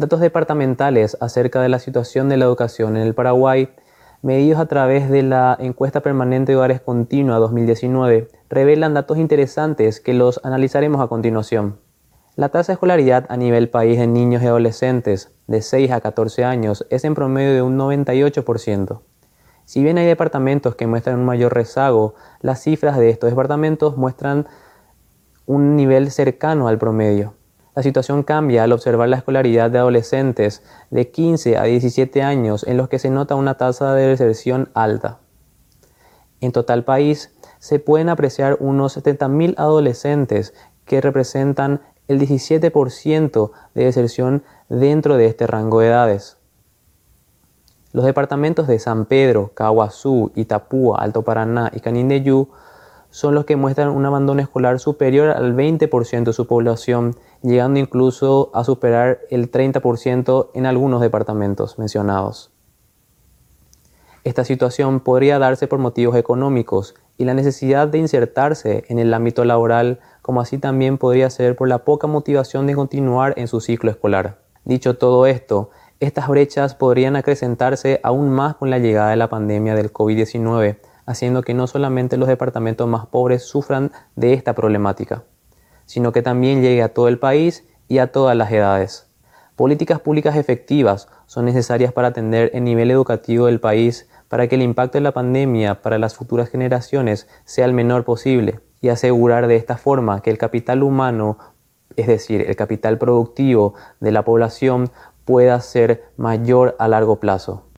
Datos departamentales acerca de la situación de la educación en el Paraguay, medidos a través de la encuesta permanente de hogares continua 2019, revelan datos interesantes que los analizaremos a continuación. La tasa de escolaridad a nivel país de niños y adolescentes de 6 a 14 años es en promedio de un 98%. Si bien hay departamentos que muestran un mayor rezago, las cifras de estos departamentos muestran un nivel cercano al promedio. La situación cambia al observar la escolaridad de adolescentes de 15 a 17 años en los que se nota una tasa de deserción alta. En total país se pueden apreciar unos 70.000 adolescentes que representan el 17% de deserción dentro de este rango de edades. Los departamentos de San Pedro, Caguazú, Itapúa, Alto Paraná y Canindeyú son los que muestran un abandono escolar superior al 20% de su población, llegando incluso a superar el 30% en algunos departamentos mencionados. Esta situación podría darse por motivos económicos y la necesidad de insertarse en el ámbito laboral como así también podría ser por la poca motivación de continuar en su ciclo escolar. Dicho todo esto, estas brechas podrían acrecentarse aún más con la llegada de la pandemia del COVID-19, haciendo que no solamente los departamentos más pobres sufran de esta problemática, sino que también llegue a todo el país y a todas las edades. Políticas públicas efectivas son necesarias para atender el nivel educativo del país para que el impacto de la pandemia para las futuras generaciones sea el menor posible y asegurar de esta forma que el capital humano, es decir, el capital productivo de la población, pueda ser mayor a largo plazo.